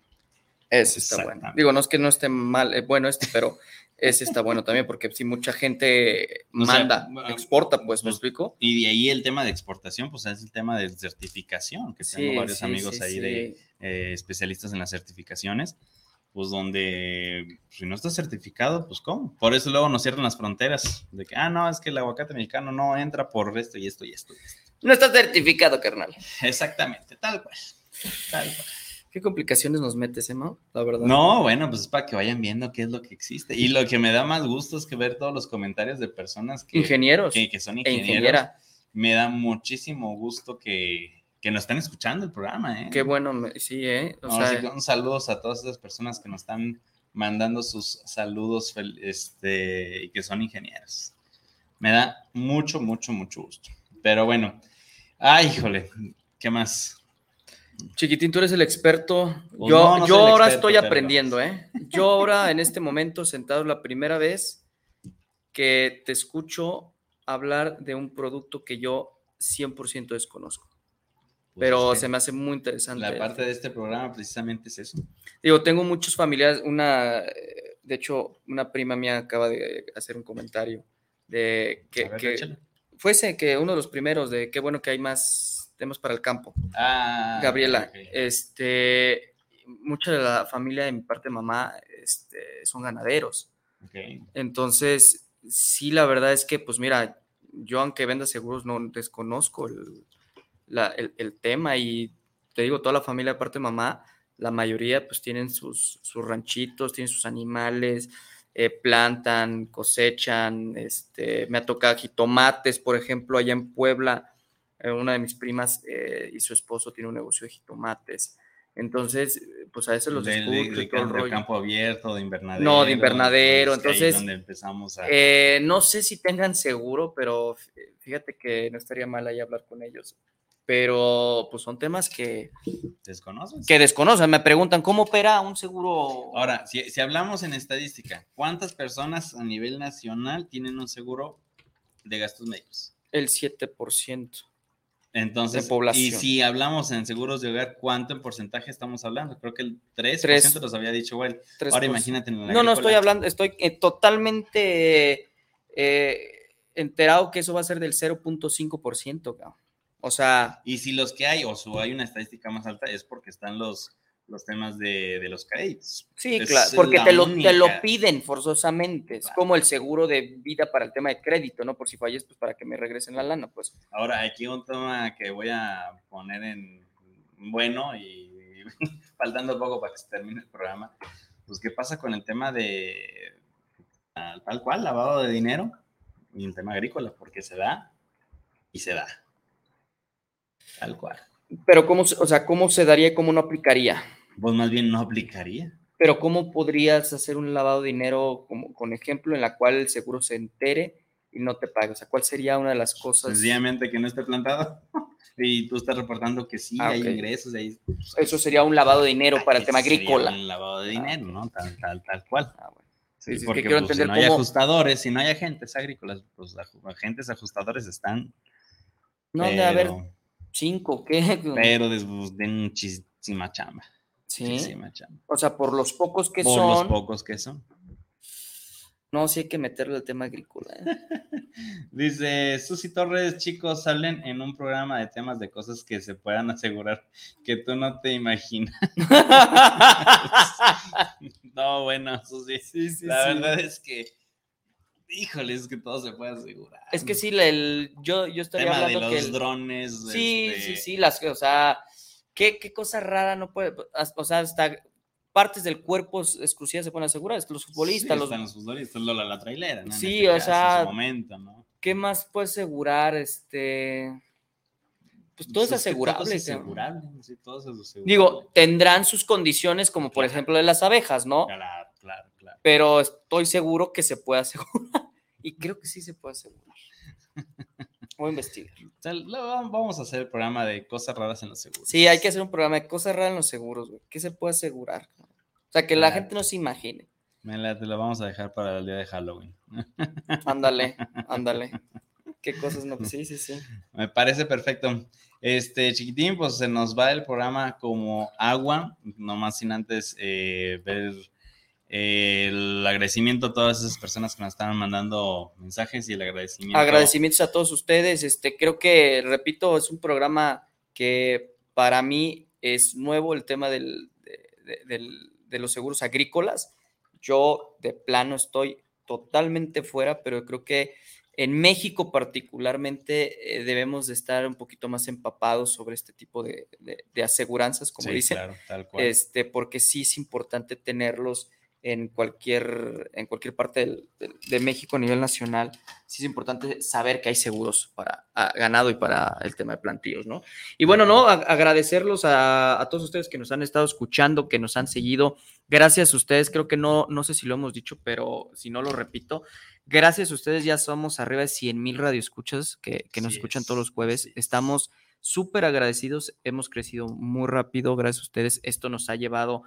Ese está bueno. Digo, no es que no esté mal, eh, bueno este, pero ese está bueno también, porque si mucha gente O sea, manda, bueno, exporta, pues, ¿me pues, explico? Y de ahí el tema de exportación, pues es el tema de certificación, que tengo varios sí, amigos sí, ahí sí. de eh, especialistas en las certificaciones, pues donde si no estás certificado, pues cómo. Por eso luego nos cierran las fronteras, de que, ah, no, es que el aguacate mexicano no entra por esto y esto y esto. y esto. No está certificado, carnal. Exactamente, tal cual. Tal cual. Qué complicaciones nos metes, ¿eh, Mau? La verdad. No, bueno, pues es para que vayan viendo qué es lo que existe. Y lo que me da más gusto es que ver todos los comentarios de personas que, Ingenieros que, que son e ingenieros. Me da muchísimo gusto que, que nos están escuchando el programa, ¿eh? Qué bueno, sí, ¿eh? O Ahora sea, sí que un saludos a todas esas personas que nos están mandando sus saludos este, y que son ingenieros. Me da mucho, mucho, mucho gusto. Pero bueno, ay, híjole, ¿qué más? Chiquitín, tú eres el experto. Pues yo no, no yo ahora experto, estoy aprendiendo, ¿eh? Yo ahora en este momento sentado la primera vez que te escucho hablar de un producto que yo 100% desconozco. Pues Pero se me hace muy interesante. La parte de este programa precisamente es eso. Digo, tengo muchos familiares, una, de hecho, una prima mía acaba de hacer un comentario de que, ver, que fuese que uno de los primeros de qué bueno que hay más temas para el campo. Ah, Gabriela, este, mucha de la familia de mi parte de mamá este, son ganaderos. Entonces, sí, la verdad es que, pues mira, yo aunque venda seguros, no desconozco el, la- el- el tema y te digo, toda la familia de parte de mamá, la mayoría pues tienen sus, sus ranchitos, tienen sus animales, eh, plantan, cosechan, este, me ha tocado jitomates, por ejemplo, allá en Puebla, una de mis primas eh, y su esposo tiene un negocio de jitomates. Entonces, eh, pues a veces los De- de- escucho y de todo el rollo. campo abierto, de invernadero. No, de invernadero, pues, entonces, donde empezamos a. Eh, no sé si tengan seguro, pero fí- fíjate que no estaría mal ahí hablar con ellos. Pero pues son temas que, ¿Desconoces? que desconocen. Me preguntan cómo opera un seguro. Ahora, si, si hablamos en estadística, ¿cuántas personas a nivel nacional tienen un seguro de gastos médicos? El 7%. Entonces, De población. y si hablamos en seguros de hogar, ¿cuánto en porcentaje estamos hablando? Creo que el 3% Tres. los había dicho. 3%. Ahora imagínate en la No, no estoy hablando, estoy eh, totalmente eh, enterado que eso va a ser del 0.5%, cabrón. O sea, Y si los que hay, o su hay una estadística más alta, es porque están los, los temas de, de los créditos. sí, Es claro, porque te lo, te lo piden forzosamente. Es Claro. como el seguro de vida para el tema de crédito, ¿no? Por si falles, pues para que me regresen la lana, pues. Ahora, aquí un tema que voy a poner en bueno y faltando poco para que se termine el programa. Pues, ¿qué pasa con el tema de tal, tal cual, lavado de dinero y el tema agrícola? Porque se da y se da. Tal cual. Pero cómo, o sea, cómo se daría y cómo no aplicaría. Pues más bien no aplicaría. Pero cómo podrías hacer un lavado de dinero como con ejemplo en la cual el seguro se entere y no te pague? O sea, ¿cuál sería una de las cosas? Sencillamente que no esté plantado. y tú estás reportando que sí, Ah, hay ok. ingresos. Hay, Eso sería un lavado de dinero para el tema agrícola. Un lavado de dinero, ¿no? Tal, tal, tal cual. Ah, bueno. Sí, Sí, sí, es que porque quiero pues, entender si no hay cómo- ajustadores, si no hay agentes agrícolas, pues agentes ajustadores están. No, de haber pero- cinco, ¿qué? Pero de, de muchísima chamba. Sí. Muchísima chamba. O sea, por los pocos que Por los son. pocos que son. No, sí hay que meterle el tema agrícola. ¿eh? Dice Susi Torres, chicos, salen en un programa de temas de cosas que se puedan asegurar que tú no te imaginas. no, bueno, Susi. la verdad es que, híjole, es que todo se puede asegurar. Es que sí, el, yo, yo estaría tema de hablando los que. el- drones. sí, este, sí, sí, las, o sea, ¿qué, qué cosa rara no puede. O sea, hasta partes del cuerpo exclusivas se pueden asegurar, es que los futbolistas, sí, los, están los futbolistas, Lola la trailera, ¿no? Sí, este o caso, sea, En su momento, ¿no? ¿qué más puede asegurar? Este. Pues todo es Pues asegurable. Todo es asegurable, sí, todo es asegurable. Digo, tendrán sus condiciones, como por Claro. ejemplo de las abejas, ¿no? Claro. Pero estoy seguro que se puede asegurar. Y creo que sí se puede asegurar. Voy a investigar. Vamos a hacer el programa de cosas raras en los seguros. Sí, hay que hacer un programa de cosas raras en los seguros, güey. ¿Qué se puede asegurar? O sea, que la Ah. gente no se imagine. Me la, te la vamos a dejar para el día de Halloween. Ándale, ándale. ¿Qué cosas no? Sí, sí, sí. Me parece perfecto. Este, chiquitín, pues se nos va el programa como agua, nomás sin antes eh, ver eh, el agradecimiento a todas esas personas que nos estaban mandando mensajes y el agradecimiento. Agradecimientos a todos ustedes. Este, creo que, repito, es un programa que para mí es nuevo el tema del- de, de- del- de los seguros agrícolas. Yo de plano estoy totalmente fuera, pero creo que en México particularmente eh, debemos de estar un poquito más empapados sobre este tipo de, de- de aseguranzas, como Sí, dicen, claro, tal cual. este, porque sí es importante tenerlos en cualquier, en cualquier parte del- de México a nivel nacional. Sí es importante saber que hay seguros para ah, ganado y para el tema de plantíos, ¿no? Y bueno, ¿no? A- agradecerlos a, a todos ustedes que nos han estado escuchando, que nos han seguido. Gracias a ustedes, creo que no, no sé si lo hemos dicho, pero si no lo repito, gracias a ustedes ya somos arriba de 100 mil radioescuchas que, que nos escuchan es, todos los jueves. Estamos súper agradecidos, hemos crecido muy rápido, gracias a ustedes. Esto nos ha llevado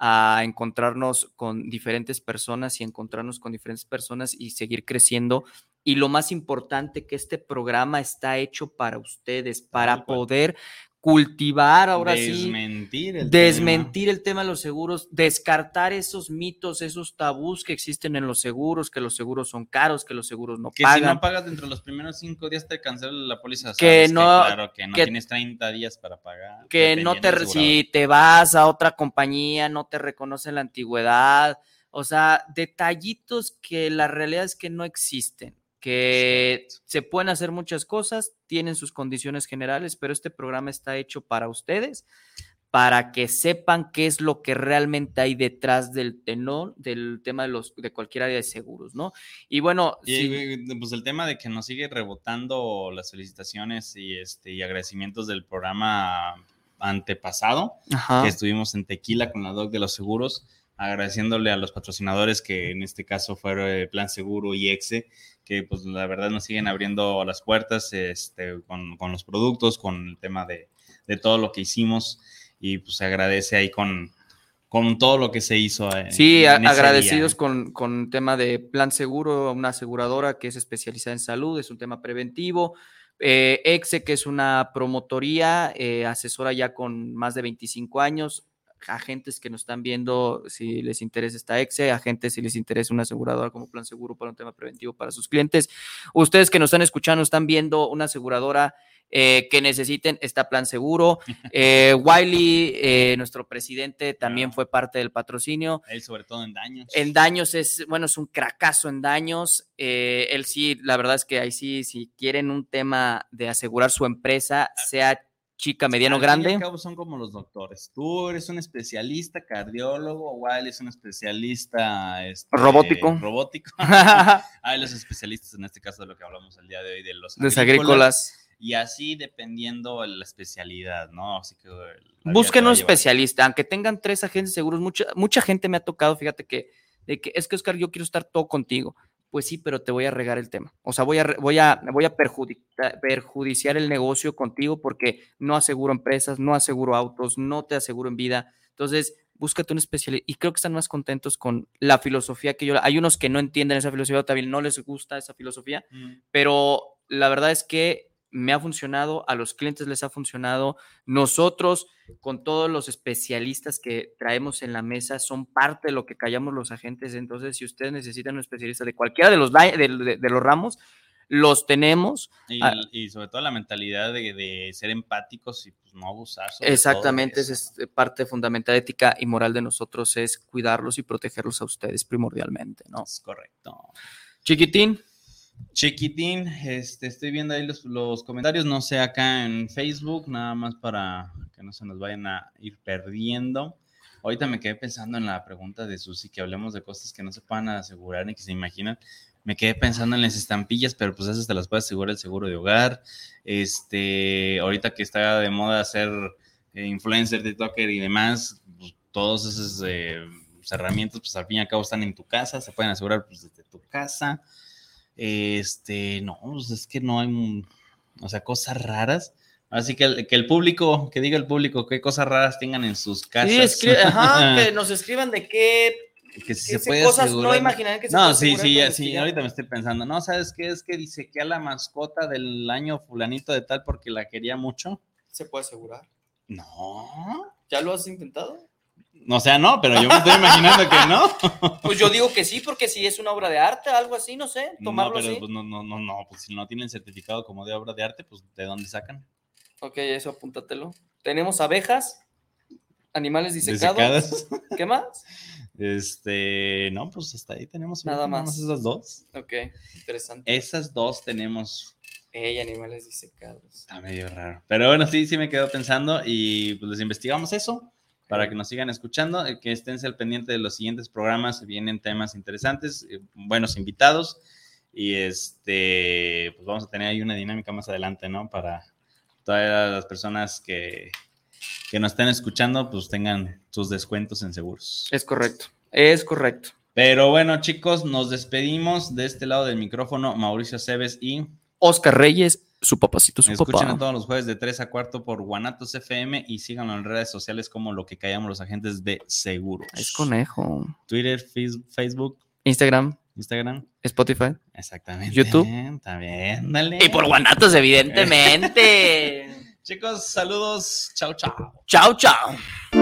a encontrarnos con diferentes personas y encontrarnos con diferentes personas y seguir creciendo. Y lo más importante, que este programa está hecho para ustedes, para poder cultivar ahora sí desmentir el desmentir el tema de los seguros, descartar esos mitos, esos tabús que existen en los seguros, que los seguros son caros, que los seguros no tema. Que si pagan. no pagas dentro de los primeros cinco días te cancela la póliza. Que no- claro, que no que- tienes 30 días para pagar. que no te, si te vas a otra compañía, no te reconocen la antigüedad, o sea, detallitos que la realidad es que no existen, que se pueden hacer muchas cosas, tienen sus condiciones generales, pero este programa está hecho para ustedes, para que sepan qué es lo que realmente hay detrás del tenor, del tema de los de cualquier área de seguros, ¿no? Y bueno, Y güey, pues el tema de que nos sigue rebotando las felicitaciones y este y agradecimientos del programa antepasado, ajá, que estuvimos en Tequila con la Doc de los Seguros, agradeciéndole a los patrocinadores que en este caso fueron eh, Plan Seguro y Exe, que pues la verdad nos siguen abriendo las puertas este, con, con los productos, con el tema de, de todo lo que hicimos y pues se agradece ahí con, con todo lo que se hizo. eh, Sí, en agradecidos día. con, con tema de Plan Seguro, una aseguradora que es especializada en salud, es un tema preventivo. Eh, EXE, que es una promotoría, eh, asesora ya con más de 25 años. Agentes que nos están viendo, si les interesa esta EXE, agentes si les interesa una aseguradora como Plan Seguro para un tema preventivo para sus clientes. Ustedes que nos están escuchando, están viendo una aseguradora eh, que necesiten, está Plan Seguro. Eh, Wiley, eh, nuestro presidente, también Claro. fue parte del patrocinio. Él sobre todo en daños. En daños es, bueno, es un cracazo en daños. Él sí, la verdad es que ahí sí, si quieren un tema de asegurar su empresa, sea chica, mediano, Al grande. cabo son como los doctores. Tú eres un especialista cardiólogo, Wild es un especialista este, Robótico. robótico. Hay los especialistas en este caso de lo que hablamos el día de hoy de los Los agrícolas. Y así dependiendo la especialidad, ¿no? Así que vida Busquen un especialista, aunque tengan tres agentes seguros, mucha, mucha gente me ha tocado, fíjate que, de que es que Oscar, yo quiero estar todo contigo. Pues sí, pero te voy a regar el tema. O sea, voy a, voy a, voy a perjudica- perjudiciar el negocio contigo porque no aseguro empresas, no aseguro autos, no te aseguro en vida. Entonces, búscate un especialista. Y creo que están más contentos con la filosofía que yo. Hay unos que no entienden esa filosofía, también no les gusta esa filosofía, pero la verdad es que me ha funcionado, a los clientes les ha funcionado. Nosotros, con todos los especialistas que traemos en la mesa, son parte de lo que callamos los agentes. Entonces, si ustedes necesitan un especialista de cualquiera de los, de, de- de los ramos, los tenemos. Y, Ah. y sobre todo la mentalidad de, de ser empáticos y pues, no abusar. Exactamente, esa eso, es parte fundamental, ética y moral de nosotros, es cuidarlos y protegerlos a ustedes primordialmente, ¿no? Es correcto. Chiquitín, Chiquitín, este, estoy viendo ahí los, comentarios, no sé, acá en Facebook, nada más para que no se nos vayan a ir perdiendo. Ahorita me quedé pensando en la pregunta de Susi, que hablemos de cosas que no se puedan asegurar ni que se imaginan. Me quedé pensando en las estampillas, pero pues esas te las puede asegurar el seguro de hogar. Este, ahorita que está de moda ser eh, influencer, TikToker y demás, pues, todos esos eh, herramientas, pues al fin y al cabo están en tu casa, se pueden asegurar pues, desde tu casa. Este, no, pues es que no hay, o sea, cosas raras. Así que el, que el público, que diga el público qué cosas raras tengan en sus casas. sí, ajá, que nos escriban de qué, que si se puede cosas no asegurar. imaginan que se No, sí, sí, ya, sí, ahorita me estoy pensando, no, ¿sabes qué? Es que dice que a la mascota del año fulanito de tal porque la quería mucho. ¿Se puede asegurar? No. ¿Ya lo has intentado? O sea, no, pero yo me estoy imaginando que no. Pues yo digo que sí, porque si es una obra de arte, algo así, no sé, No, tomarlo pero así. pues no, no, no, no, pues si no tienen certificado como de obra de arte, pues ¿de dónde sacan? Ok, eso apúntatelo. Tenemos abejas, animales disecados. Desecadas. ¿Qué más? Este, no, pues hasta ahí tenemos Nada más. esas dos. Ok, interesante. Esas dos tenemos. Ey, animales disecados. Está medio raro. Pero bueno, sí, sí me quedo pensando y pues les investigamos eso para que nos sigan escuchando, eh, que estén al pendiente de los siguientes programas, vienen temas interesantes, eh, buenos invitados y este, pues vamos a tener ahí una dinámica más adelante, ¿no? Para todas las personas que, que nos estén escuchando, pues tengan sus descuentos en seguros. Es correcto, es correcto. Pero bueno, chicos, nos despedimos de este lado del micrófono, Mauricio Cebes y Oscar Reyes, su papacito, su escuchen papá. todos los jueves de 3 a 4 por Guanatos FM y síganlo en redes sociales como lo que callamos los agentes de seguros. Es conejo. Twitter, Face- Facebook, Instagram, Instagram. Spotify. Exactamente. YouTube. Bien, dale. Y por guanatos, evidentemente. Chicos, saludos. Chao, chao. chao, chao.